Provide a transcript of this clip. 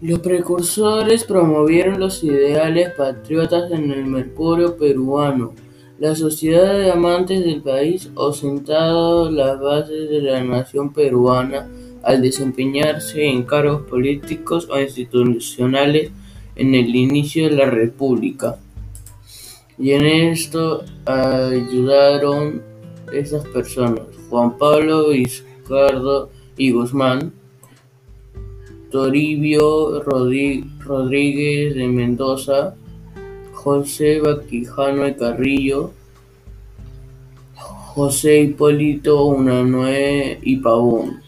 Los precursores promovieron los ideales patriotas en el Mercurio peruano, la sociedad de amantes del país, o sentado las bases de la nación peruana al desempeñarse en cargos políticos o institucionales en el inicio de la República. Y en esto ayudaron estas personas: Juan Pablo Vizcarra y Guzmán, Toribio Rodríguez de Mendoza, José Vizcaíno y Carrillo, José Hipólito Unanue y Pavón.